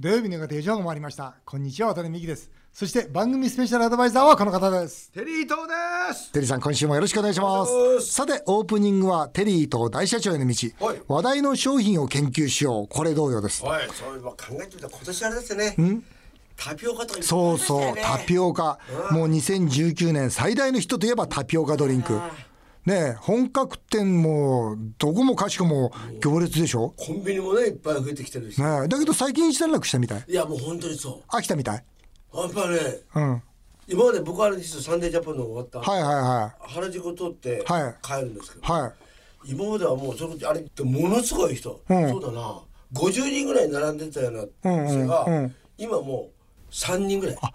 土曜日の方、4時半が回りました。こんにちは、渡辺美希です。そして番組スペシャルアドバイザーはこの方です。テリー東です。テリーさん、今週もよろしくお願いしますさて、オープニングはテリーと大社長への道はい。話題の商品を研究しよう。これ同様です。はい、そういえば考えてみたら今年あれですね。タピオカとかいっぱいありそうそう、タピオカ。もう2019年最大のヒットといえばタピオカドリンク。ねえ本格店もどこもかしこも行列でしょ、コンビニもねいっぱい増えてきてるし。ねえだけど最近一段落したみたい。いやもう本当にそう。飽きたみたい？やっぱね、うん。今まで僕はあれ実はサンデージャパンの終わった、はいはいは原宿を通ってはい帰るんですけど、い。はい。今まではもうそれあれってものすごい人、うんそうだな50人ぐらい並んでたような店が、うんうんうん今もう3人ぐらい本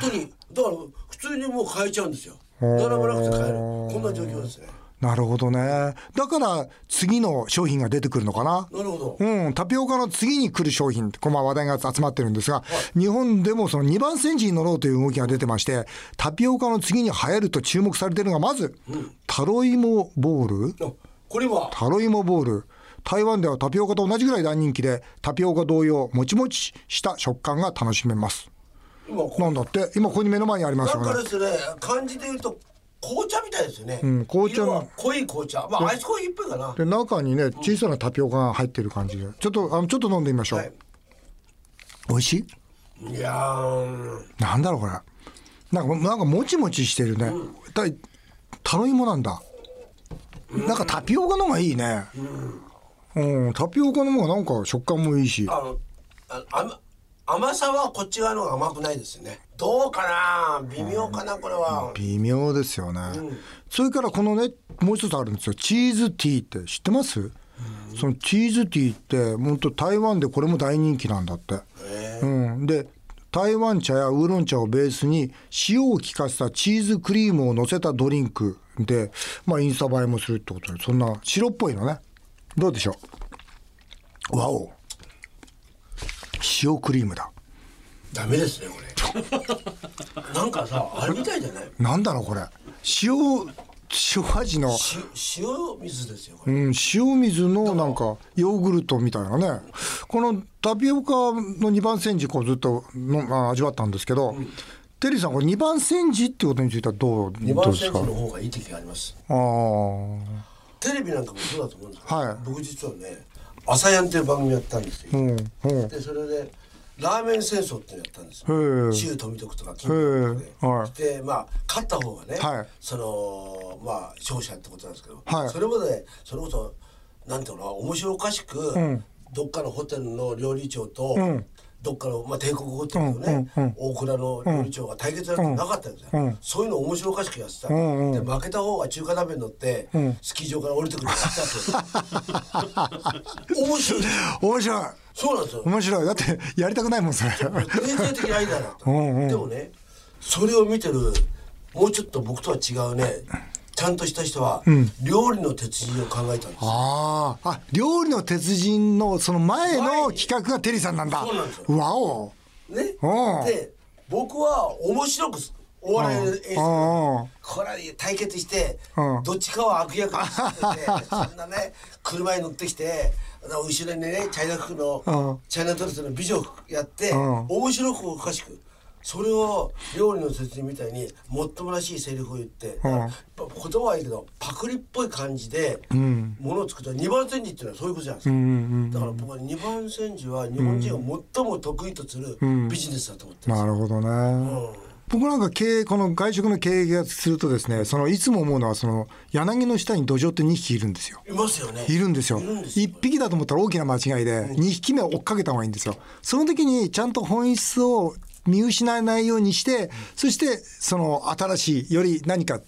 当にだから普通にもう買えちゃうんですよ並ばなくて買えるこんな状況ですねなるほどね。だから次の商品が出てくるのかな？なるほど、うん、タピオカの次に来る商品、この話題が集まってるんですが、日本でもその2番煎じに乗ろうという動きが出てまして、タピオカの次に流行ると注目されているのが、まず、タロイモボールあこれは？タロイモボール。台湾ではタピオカと同じぐらい大人気で、タピオカ同様、もちもちした食感が楽しめます。なんだって、今ここに目の前にありますなんよね。かですね漢字で言うと紅茶みたいですよね、ん紅茶の。色は濃い紅茶。まあアイスコーヒーっぽいかな。で、中にね、小さなタピオカが入ってる感じで。ちょっと、あの、ちょっと飲んでみましょう。はい。美味しい？いやー。なんだろうこれ。なんかなんかもちもちしてるね、だいタロイモなんだ、なんかタピオカの方がいいね。うん、タピオカの方がなんか食感もいいし。あのあ甘甘さはこっち側の甘くないですよね。どうかな？微妙かなこれは。微妙ですよね、それからこのねもう一つあるんですよ。チーズティーって知ってます、そのチーズティーって本当台湾でこれも大人気なんだって、うん、で台湾茶やウーロン茶をベースに塩を効かせたチーズクリームを乗せたドリンクで、まあ、インスタ映えもするってことでそんな白っぽいのね。どうでしょう？わお塩クリームだ。ダメですねこれ。なんかさあれみたいじゃない？なんだろうこれ。塩塩味の。塩塩水ですようん、塩水のなんかヨーグルトみたいなね。このタピオカの2番煎じこうずっとのあ味わったんですけど、テリーさんこれ2番煎じってことについてはどう二どうですか？番煎じの方がいい時があります。あー。テレビなんかもそうだと思うんですけど、はい。僕実はね「朝やん」っていう番組やったんですよ、うんうん。でそれでラーメン戦争ってやったんですへよえ周富徳とか金徳とかで、はい。でまあ勝った方がね、はい。そのまあ勝者ってことなんですけど、はい。それまでそれこそなんていうの面白おかしく、ん。どっかのホテルの料理長と、んどっかの、まあ、帝国ホテルのね、うんうんうん。大倉の料理長が対決なんてなかったんですよ、うんそういうの面白おかしくやってた、んうん。で負けた方が中華鍋に乗って、スキー場から降りてくるってやったわけ 面白い。面白い。そうなんですよ。面白い。だってやりたくないもんそれ。天才的なアイデアだった、うんうん。でもねそれを見てるもうちょっと僕とは違うねちゃんとした人は、料理の鉄人を考えたんですよ。あー。あ料理の鉄人のその前の企画がテリーさんなんだ。そうなんですよ。わお。ね。う。んで僕は面白くお笑いの演出。これ対決して、うん。どっちかは悪役にしてて そんなね車に乗ってきて後ろにねチャイナ服の、うん。チャイナドレスの美女やって、うん。面白くおかしくそれを料理の説明みたいにもっともらしいセリフを言って、うん。言葉はいいけどパクリっぽい感じでものを作った二番煎じっていうのはそういうことじゃないですか、うんうんだから僕は二番煎じは日本人が最も得意とするビジネスだと思ってます、なるほどね、僕なんか経営この外食の経営がするとですねそのいつも思うのはその柳の下に土壌って2匹いるんですよ。いますよね。いるんですよ。いるんですよ。1匹だと思ったら大きな間違いで2匹目を追っかけた方がいいんですよ。その時にちゃんと本質を見失わないようにしてそしてその新しいより何か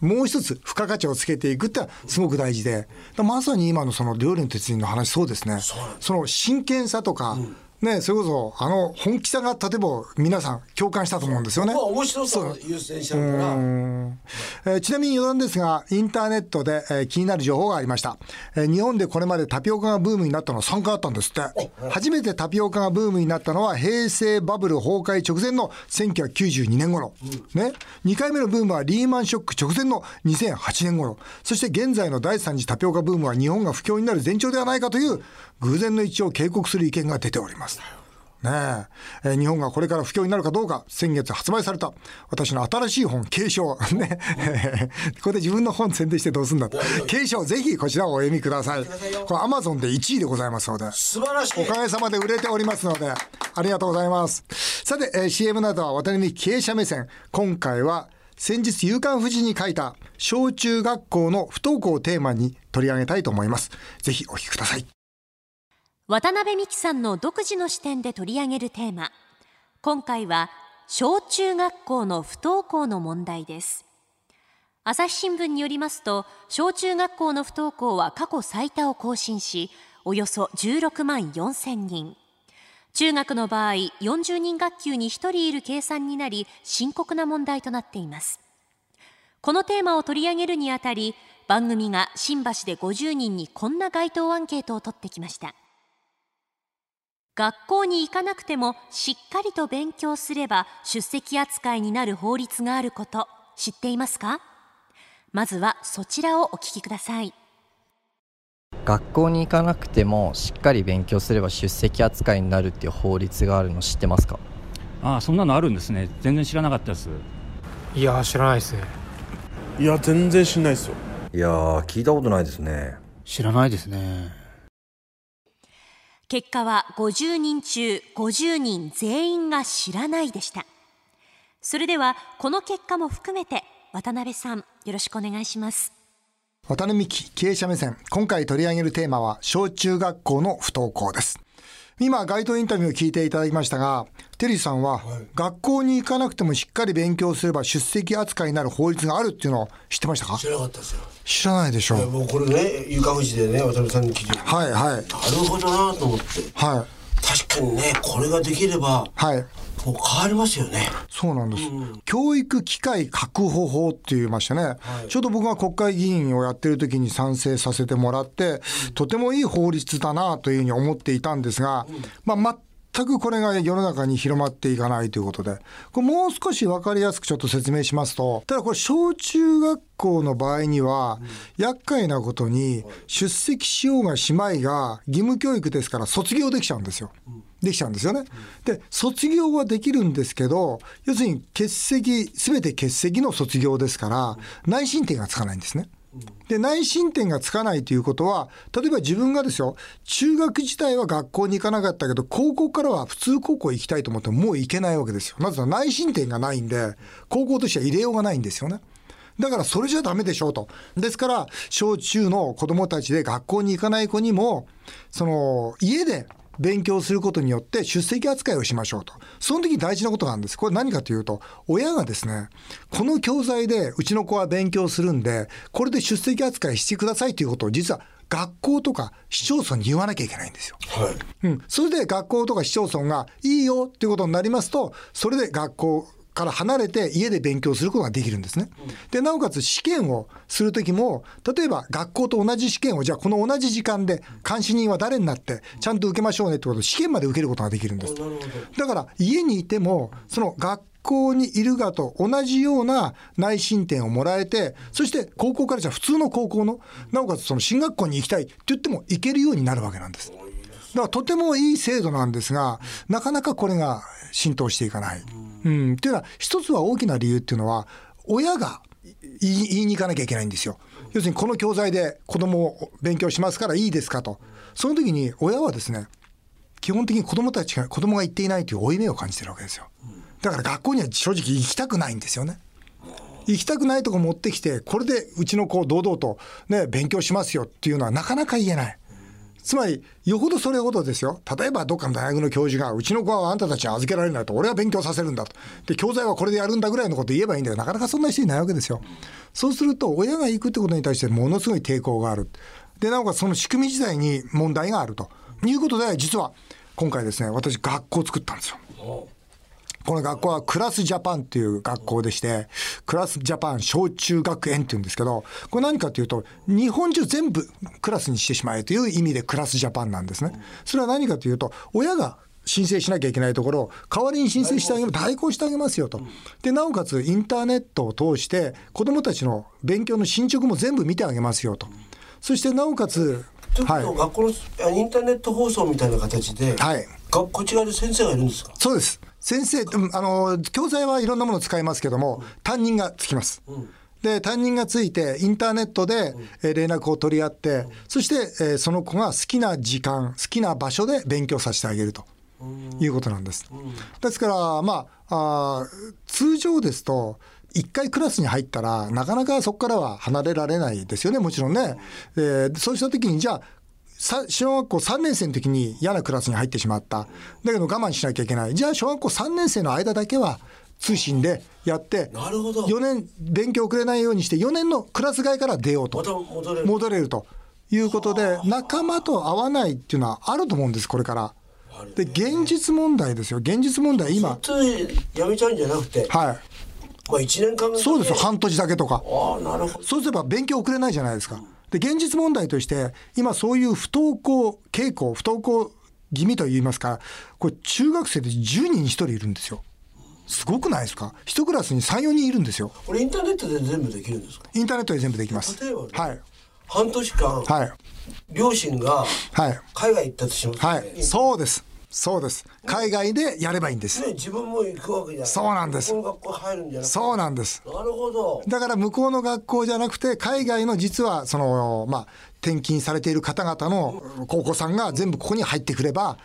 もう一つ付加価値をつけていくってすごく大事で。まさに今のその料理の鉄人の話そうですね。その真剣さとか、ね、それこそあの本気さが例えば皆さん共感したと思うんですよね。まあ面白さを優先しからえーちなみに余談ですが、インターネットで、えー気になる情報がありました、えー日本でこれまでタピオカがブームになったのは3回あったんですって。初めてタピオカがブームになったのは平成バブル崩壊直前の1992年頃。ね。2回目のブームはリーマンショック直前の2008年頃。そして現在の第3次タピオカブームは日本が不況になる前兆ではないかという偶然の一致を警告する意見が出ております。ねえ。ー日本がこれから不況になるかどうか先月発売された私の新しい本継承。ね。これで自分の本宣伝してどうすんだと。継承ぜひこちらをお読みください。これアマゾンで1位でございますので。素晴らしい。おかげさまで売れておりますのでありがとうございます。さて、えー CM などは渡辺経営者目線。今回は先日夕刊富士に書いた小中学校の不登校をテーマに取り上げたいと思います。ぜひお聞きください渡辺美希さんの独自の視点で取り上げるテーマ。今回は小中学校の不登校の問題です。朝日新聞によりますと小中学校の不登校は過去最多を更新しおよそ16万4千人。中学の場合40人学級に1人いる計算になり深刻な問題となっています。このテーマを取り上げるにあたり番組が新橋で50人にこんな街頭アンケートを取ってきました。学校に行かなくてもしっかりと勉強すれば出席扱いになる法律があること知っていますか？まずはそちらをお聞きください。学校に行かなくてもしっかり勉強すれば出席扱いになるっていう法律があるの知ってますか？ああそんなのあるんですね。全然知らなかったです。いやー知らないですね。いや全然知んないですよ。いやー聞いたことないですね。知らないですね結果は50人中50人全員が知らないでした。それではこの結果も含めて渡辺さんよろしくお願いします。渡辺美希経営者目線。今回取り上げるテーマは小中学校の不登校です。今街頭インタビューを聞いていただきましたがテリーさんは、学校に行かなくてもしっかり勉強すれば出席扱いになる法律があるっていうのを知ってましたか？知らなかったですよ。知らないでしょいやもうこれね床富士でね渡辺さんに聞いて。はいはい。なるほどなと思って。はい確かにねこれができればはい。もう変わりますよね。そうなんです、教育機会確保法って言いましてね、ちょうど僕が国会議員をやってる時に賛成させてもらって、とてもいい法律だなというふうに思っていたんですが、まあ全くこれが世の中に広まっていかないということで、これもう少し分かりやすくちょっと説明しますと、ただこれ小中学校の場合には、厄介なことに出席しようがしまいが義務教育ですから卒業できちゃうんですよ。できちゃうんですよね。で卒業はできるんですけど要するに欠席全て欠席の卒業ですから内申点がつかないんですね。で内申点がつかないということは例えば自分がですよ中学時代は学校に行かなかったけど高校からは普通高校行きたいと思ってももう行けないわけですよ。なぜなら内申点がないんで高校としては入れようがないんですよね。だからそれじゃダメでしょうと。ですから小中の子供たちで学校に行かない子にもその家で勉強することによって出席扱いをしましょうと。その時大事なことがあるんです。これ何かというと、親がですね、この教材でうちの子は勉強するんで、これで出席扱いしてくださいということを実は学校とか市町村に言わなきゃいけないんですよ。はいうん。それで学校とか市町村がいいよっていうことになりますと、それで学校から離れて家で勉強することができるんですね。で、なおかつ試験をするときも、例えば学校と同じ試験を、じゃあこの同じ時間で監視人は誰になって、ちゃんと受けましょうねってことを試験まで受けることができるんです。だから家にいても、その学校にいるがと同じような内申点をもらえて、そして高校からじゃあ普通の高校の、なおかつその進学校に行きたいって言っても行けるようになるわけなんです。だからとてもいい制度なんですが、なかなかこれが浸透していかない。うん、っていうのは、一つは大きな理由っていうのは、親が言い言いに行かなきゃいけないんですよ。要するに、この教材で子供を勉強しますからいいですかと。その時に親はですね、基本的に子供たちが、子供が行っていないという負い目を感じてるわけですよ。だから学校には正直行きたくないんですよね。行きたくないとこ持ってきて、これでうちの子を堂々とね、勉強しますよっていうのはなかなか言えない。つまり、よほどそれほどですよ。例えば、どっかの大学の教授が、うちの子はあんたたちに預けられないと、俺は勉強させるんだと。で、教材はこれでやるんだぐらいのこと言えばいいんだけど、なかなかそんな人いないわけですよ。そうすると、親が行くってことに対してものすごい抵抗がある。で、なおかつその仕組み自体に問題があるということで、実は、今回ですね、私、学校を作ったんですよ。この学校はクラスジャパンっていう学校でして、クラスジャパン小中学園っていうんですけど、これ何かというと、日本中全部クラスにしてしまえという意味でクラスジャパンなんですね。それは何かというと、親が申請しなきゃいけないところを代わりに申請してあげる、代行してあげますよと。で、なおかつインターネットを通して子供たちの勉強の進捗も全部見てあげますよと。そしてなおかつということは、はい学校のあインターネット放送みたいな形で、はいがこっち側で先生がいるんですか？そうです。先生うんあの教材はいろんなものを使いますけども担任がつきます、で担任がついてインターネットで、えー連絡を取り合って、そして、えーその子が好きな時間好きな場所で勉強させてあげるということなんです、ですからまああー通常ですと一回クラスに入ったらなかなかそこからは離れられないですよねもちろんね、えーそうした時にじゃあさ小学校3年生の時に嫌なクラスに入ってしまった。だけど我慢しなきゃいけない。じゃあ小学校3年生の間だけは通信でやってなるほど。4年勉強遅れないようにして4年のクラス外から出ようと。戻れる。戻れると。いうことで仲間と会わないっていうのはあると思うんですこれから。で現実問題ですよ。現実問題今。やめちゃうんじゃなくて、はい。まあ1年間そうですよ。半年だけとか。ああなるほど。そうすれば勉強遅れないじゃないですか。で現実問題として今そういう不登校傾向不登校気味といいますかこれ中学生で10人に1人いるんですよ。すごくないですか？一クラスに34人いるんですよ。これインターネットで全部できるんですか？インターネットで全部できます。例えばねはい。半年間、はい。両親がはい。海外行ったとします、ね。はい。そうですそうです。海外でやればいいんです。ね、自分も行くわけじゃない。そうなんです。この学校入るんじゃなくて。そうなんです。なるほど。だから向こうの学校じゃなくて海外の実はそのまあ転勤されている方々の高校さんが全部ここに入ってくれば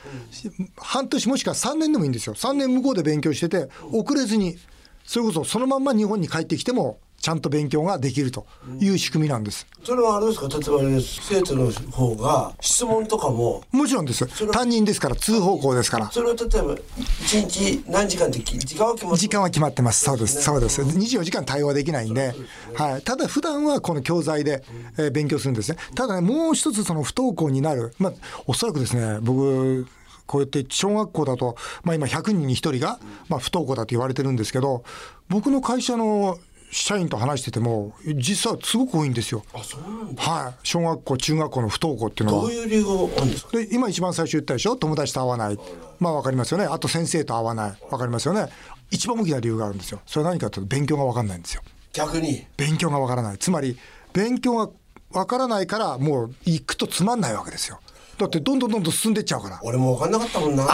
半年もしくは3年でもいいんですよ。3年向こうで勉強してて遅れずにそれこそそのまんま日本に帰ってきてもちゃんと勉強ができるという仕組みなんです。それはあれですか？例えば生徒の方が質問とかも？もちろんです。担任ですから通方向ですから。それを例えば一日何時間ってき時間は決まって時間は決まってます。そうです。そうです。24時間対応はできないんで、はい。ただ普段はこの教材で、えー勉強するんですね。ただね、もう一つその不登校になる。まあ、おそらくですね、僕、こうやって小学校だと、まあ今100人に1人が、まあ不登校だと言われてるんですけど、僕の会社の社員と話してても、実はすごく多いんですよ。あそうはい。小学校、中学校の不登校っていうのは。どう。いう理由があるんですか？で今一番最初言ったでしょ？友達と会わない。まあ分かりますよね。あと先生と会わない。分かりますよね。一番大きな理由があるんですよ。それは何かというと勉強が分かんないんですよ。逆に？勉強が分からない。つまり勉強が分からないからもう行くとつまんないわけですよだってどんどんどんどん進んでっちゃうから。俺も分かんなかったもんな。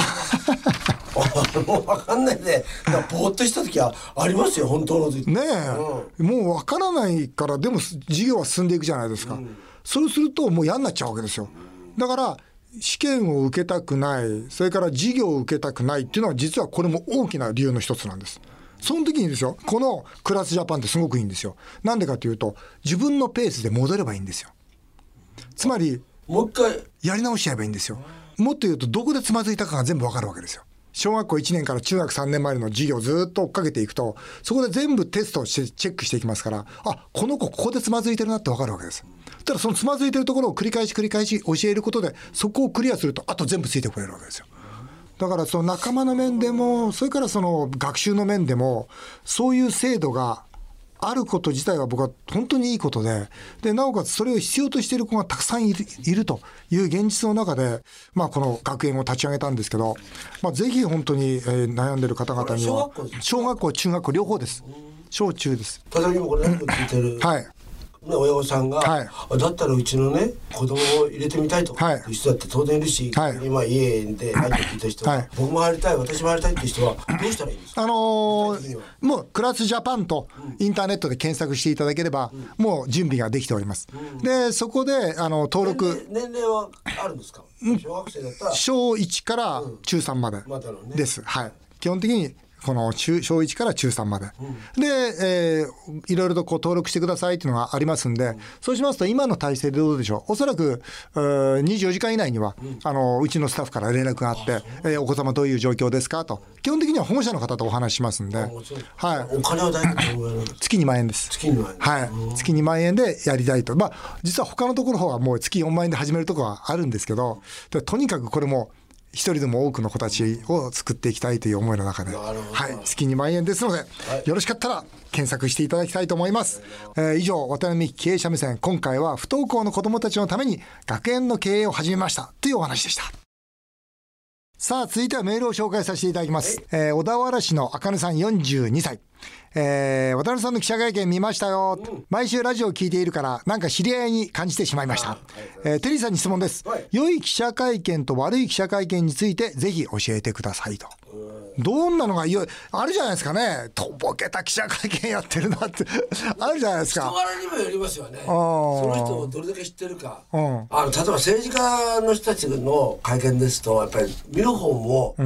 俺も分かんないで。だぼーっとした時はありますよ本当の時。ねえ、もう分からないからでも授業は進んでいくじゃないですか、そうするともう嫌になっちゃうわけですよ。だから試験を受けたくないそれから授業を受けたくないっていうのは実はこれも大きな理由の一つなんです。その時にですよこのクラスジャパンってすごくいいんですよ。なんでかというと自分のペースで戻ればいいんですよ。つまりもう一回やり直しちゃえばいいんですよ。もっと言うとどこでつまずいたかが全部わかるわけですよ。小学校1年から中学3年までの授業をずっと追っかけていくとそこで全部テストをしてチェックしていきますからあこの子ここでつまずいてるなってわかるわけです。ただそのつまずいてるところを繰り返し繰り返し教えることでそこをクリアするとあと全部ついてくれるわけですよ。だからその仲間の面でもそれからその学習の面でもそういう制度があること自体は僕は本当にいいことででなおかつそれを必要としている子がたくさんいるいるという現実の中で、まあ、この学園を立ち上げたんですけど、まあ、ぜひ本当に、えー悩んでる方々には小学校中学校両方です。小中です。例えば今これ何か聞いてる、はい。ね、親御さんが、はい。あだったらうちのね子供を入れてみたいと。かはい。いう人だって当然いるし、はい。今家で入って聞いた人は、はい。僕も入りたい私も入りたいっていう人はどうしたらいいんですか？あのーもうクラスジャパンとインターネットで検索していただければ、もう準備ができております。で、そこで、あの、登録、年齢はあるんですか？小学生だったら。小1から中3までまだのね。です。はい。基本的に、この中小1から中3まで、で、えーいろいろとこう登録してくださいっていうのがありますんで、そうしますと今の体制でどうでしょう？おそらくうー24時間以内には、あのうちのスタッフから連絡があって、えーお子様どういう状況ですか？と。基本的には保護者の方とお話ししますんで、はい、お金は大体どのぐらいなんですか？月2万円です。月にははい、月2万円でやりたいと、まあ、実は他のところはもう月4万円で始めるところはあるんですけど、でとにかくこれも一人でも多くの子たちを作っていきたいという思いの中で、はい、月2万円ですので、よろしかったら検索していただきたいと思います。えー以上、渡辺美希経営者目線、今回は不登校の子どもたちのために学園の経営を始めましたというお話でした。さあ、続いてはメールを紹介させていただきます。えー小田原市のあかねさん42歳。えー渡辺さんの記者会見見ましたよ、毎週ラジオを聞いているから、なんか知り合いに感じてしまいました。えーテリーさんに質問です、はい良い記者会見と悪い記者会見について、ぜひ教えてくださいと。どんなのが良いあるじゃないですかね。とぼけた記者会見やってるなって。あるじゃないです人か。柄にもよりますよね。そーの人をどれだけ知ってるか。んあの例えば政治家の人たちの会見ですとやっぱり見る方も、せ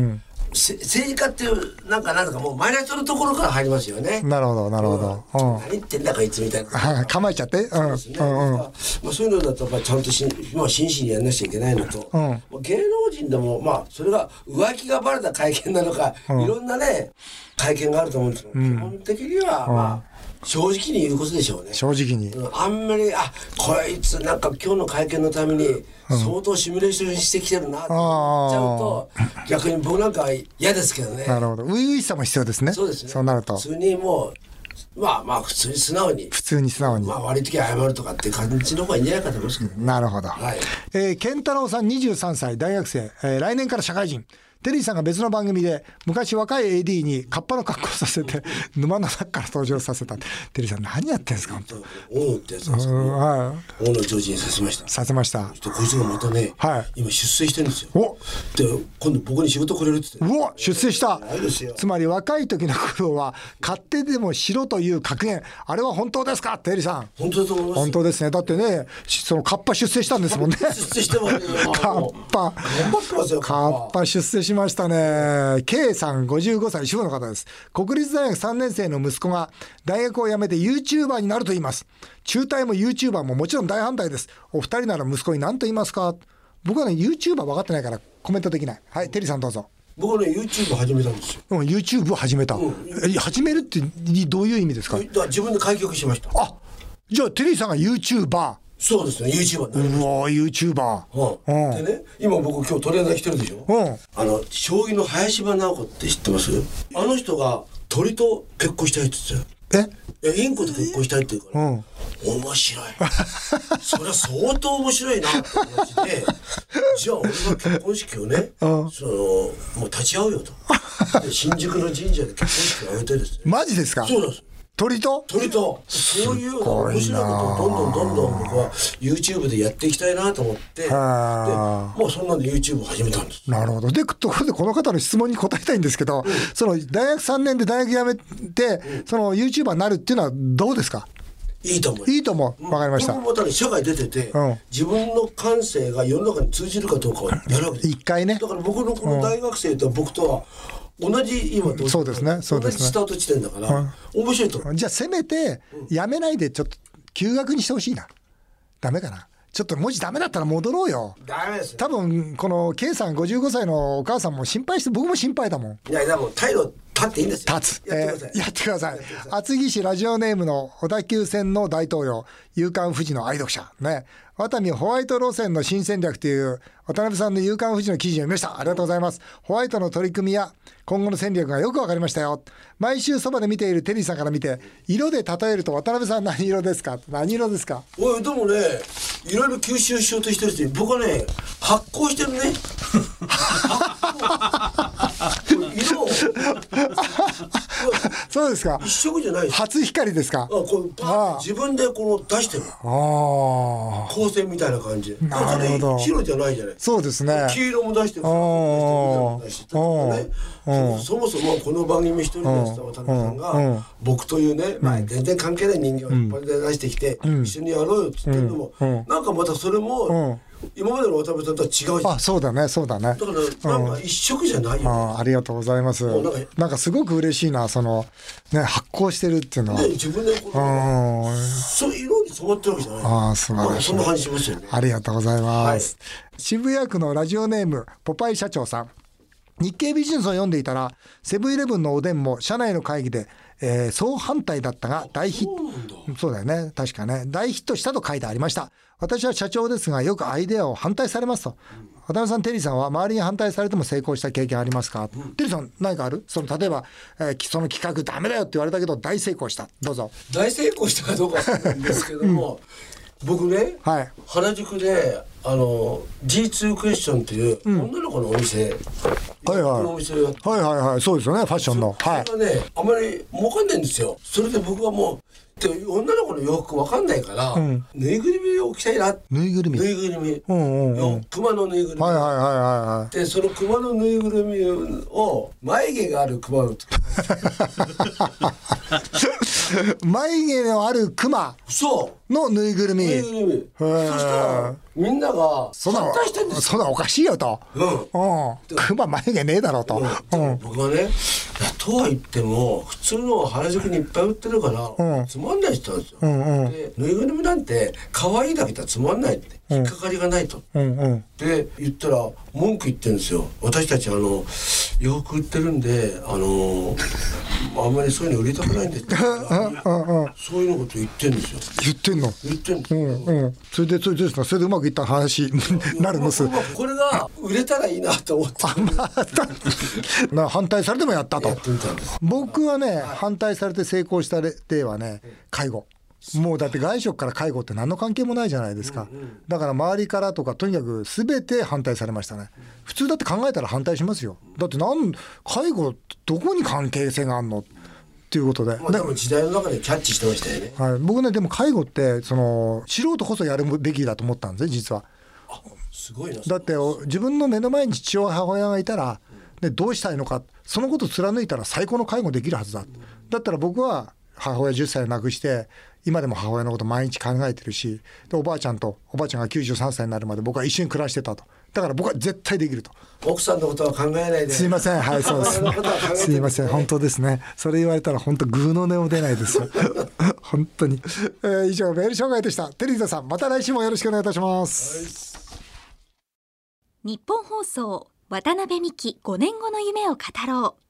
政治家っていうなんかなんかもうマイナスのところから入りますよね。なるほど、なるほど。うん何言ってんだこいつみたいな。構えちゃって？うん。そうですね。うんうん。まあそういうのだとやっぱりちゃんとしん、まあ、真摯にやらなきゃいけないのと、まあ芸能人でもまあそれが浮気がバレた会見なのか、いろんなね会見があると思うんですけど、基本的にはまあ正直に言うことでしょうね。正直に。うんあんまりあこいつなんか今日の会見のために相当シミュレーションしてきてるなって思っちゃうと、逆に僕なんか嫌ですけどね。なるほど。初々しさも必要ですね。そうですね。そうなると普。通にもうまあまあ普通に素直に。普通に素直にま。あ悪い時は謝るとかって感じの方がいいんじゃないかと思いますけど。なるほど。はいえー、健太郎さん23歳、大学生、えー来年から社会人。テリーさんが別の番組で昔若い AD にカッパの格好させて 沼の中から登場させた。テリーさん何やってんですか本当。大野ってやつなんですけど、うんは大野ジョージにさせました。い。させました。でこいつがまたね、はい今出世してるんですよ。おで今度僕に仕事くれるって言って。うわ出世したつまり若い時の苦労は勝手でもしろという格言あれは本当ですかテリーさん？本当だと思いますよ。本当ですねだってねしそのカッパ出世したんですもんね 出世してますよ。カッパ頑張ってますよ。カッパ出世しましたね。K さん55歳、主婦の方です。国立大学3年生の息子が大学を辞めて YouTuber になると言います。中退も YouTuber ももちろん大反対です。お二人なら息子に何と言いますか？僕はね、YouTuber 分かってないからコメントできない。はい、テリーさんどうぞ。僕はね YouTube 始めたんですよ。うん、YouTube を始めた。え始めるってどういう意味ですか？自分で開局しました。あじゃあテリーさんが YouTuber。そうですね。YouTuber になりましうわー YouTuber。た。うん、でね今僕今日トレーナー来てるでしょ。うん。あの将棋の林場直子って知ってます？あの人が鳥と結婚したいって言ってたよ。え？いやインコと結婚したいって言うから、うん。面白い。それは相当面白いなって話で。じゃあ俺が結婚式をね、そのもう立ち会うよと。で新宿の神社で結婚式を挙げてですね。マジですか？そうなんです鳥と？鳥と。そういう面白いことをどんどんどんどん僕は YouTube でやっていきたいなと思って。ではあ。もうそんなんで YouTube を始めたんです。なるほど。で、ところでこの方の質問に答えたいんですけど、その大学3年で大学辞めて、その YouTuber になるっていうのはどうですか？いいと思う。いいと思う。わかりました。僕。もまたね社会出てて、うん。自分の感性が世の中に通じるかどうかをやるわけです。一回ね。だ。から僕のこの大学生と僕とは同じ今とそうですねそうですね同じスタート地点だから、面白いとじゃあせめて、辞めないでちょっと休学にしてほしいな。ダメかな。ちょっともしダメだったら戻ろうよ。ダメですね多分、この K さん55歳のお母さんも心配して、僕も心配だもん。いやでも態度立っていいんですよ立つ。やってください、えーやってください。厚木市ラジオネームの小田急線の大統領、夕刊富士の愛読者。ね。ワタミホワイト路線の新戦略という渡辺さんの夕刊富士の記事を読みました。ありがとうございます。ホワイトの取り組みや今後の戦略がよくわかりましたよ。毎週そばで見ているテリーさんから見て、色で例えると渡辺さん何色ですか？何色ですか？おいでもねいろいろ吸収しようとしてるし僕はね発酵してるね 色 をそうですか。一色じゃないです。あ初光ですか。ああッて自分でこの出してる。ああ。光線みたいな感じ。でなるほど。白じゃないじゃない。そうですね。黄色も出してるあー出してるねそそもそもこの番組一人でやってた渡辺さんうん。が僕というね、まあ、全然関係ない人間を引っ張り出してきて、一緒にやろうよっつってるのも、なんかまたそれも、今までの渡辺さんとは違うじゃんだあ、そうだね、そうだね。からなんか一色じゃないよね、あありがとうございます。うなんかなんかすごく嬉しいな、その、ね、発行してるっていうのは。ね自分でこうのん。そういう色に染まってるわけじゃないああ、素晴らしいなんかそんな。感じしますよねありがとうございます。渋谷区のラジオネーム、ポパイ社長さん。日経ビジネスを読んでいたら、セブンイレブンのおでんも社内の会議で、えー総反対だったが大ヒット。そうだよね。確かね。大ヒットしたと書いてありました。私は社長ですが、よくアイデアを反対されますと。渡辺さん、テリーさんは周りに反対されても成功した経験ありますか、テリーさん、何かある？その、例えば、えーその企画ダメだよって言われたけど大成功した。どうぞ。大成功したかどうかないんですけども、僕ね、はい。原宿であの G2 クエスチョンっていう女の子のお店、はいはい。お店はいはいはい。そうですよねファッションの。はいそれがねあまり儲かんないんですよ。それで僕はもうで女の子の洋服わかんないから、ん。ぬいぐるみを着たいな。ぬいぐるみ。ぬいぐるみ、うんうんうん。よ熊のぬいぐるみ、はいはいはいはいはい。でその熊のぬいぐるみを眉毛がある熊を 眉毛のあるクマそうのぬいぐるみ。ぬいぐるみ。そー。したらみんながそんな反対してんですよ。そんなおかしいよと。うん。うん。クマ眉毛ねえだろうとうん。僕はねとは言っても普通の原宿にいっぱい売ってるから、うん。つまんない人なんですよ、んうん。でぬいぐるみなんて可愛いだけじゃつまんないって引っかかりがないと、うんうん。で言ったら文句言ってるんですよ。私たちあの洋服売ってるんであのあんまりそういうの売りたくないんでって。そういうのこと言ってるんですよ。言ってんの？言ってるんです。よ、うんうん。それでそれでですか？それでうまくいった話になるのす。まあこれが売れたらいいなと思って。な反対されてもやったと。僕はね反対されて成功した例はね介護もうだって外食から介護って何の関係もないじゃないですか。だから周りからとかとにかく全て反対されましたね。普通だって考えたら反対しますよ。だってなん介護どこに関係性があるの？っていうことで。まあ、でも時代の中でキャッチしてましたよね。はい、僕ねでも介護ってその素人こそやるべきだと思ったんですね実は。すごいな。だってお自分の目の前に父親母親がいたらでどうしたいのかそのことを貫いたら最高の介護できるはずだ。だったら僕は母親10歳亡くして今でも母親のこと毎日考えてるしでおばあちゃんとおばあちゃんが93歳になるまで僕は一緒に暮らしてたと。だから僕は絶対できると。奥さんのことは考えないで。すいません。はいそうです。すいません。本当ですね。それ言われたら本当グーの音も出ないです。よ 本当に、えー以上メール紹介でした。テリーザさんまた来週もよろしくお願いいたします、日本放送渡辺美希5年後の夢を語ろう。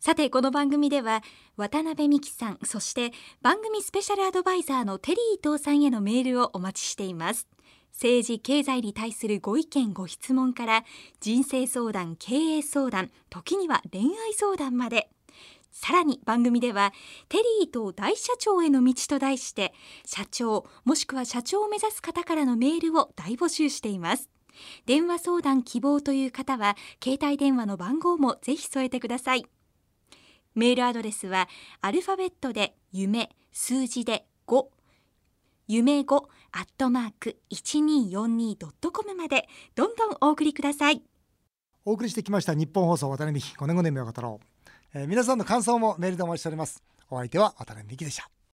さてこの番組では渡辺美希さんそして番組スペシャルアドバイザーのテリー伊藤さんへのメールをお待ちしています。政治経済に対するご意見ご質問から人生相談経営相談時には恋愛相談まで。さらに番組ではテリーと大社長への道と題して社長もしくは社長を目指す方からのメールを大募集しています。電話相談希望という方は携帯電話の番号もぜひ添えてください。メールアドレスはアルファベットで夢数字で5夢5アットマーク 1242.com までどんどんお送りください。お送りしてきました日本放送渡辺美希5年5年目を語ろう、えー皆さんの感想もメールでお待ちしております。お相手は渡辺美希でした。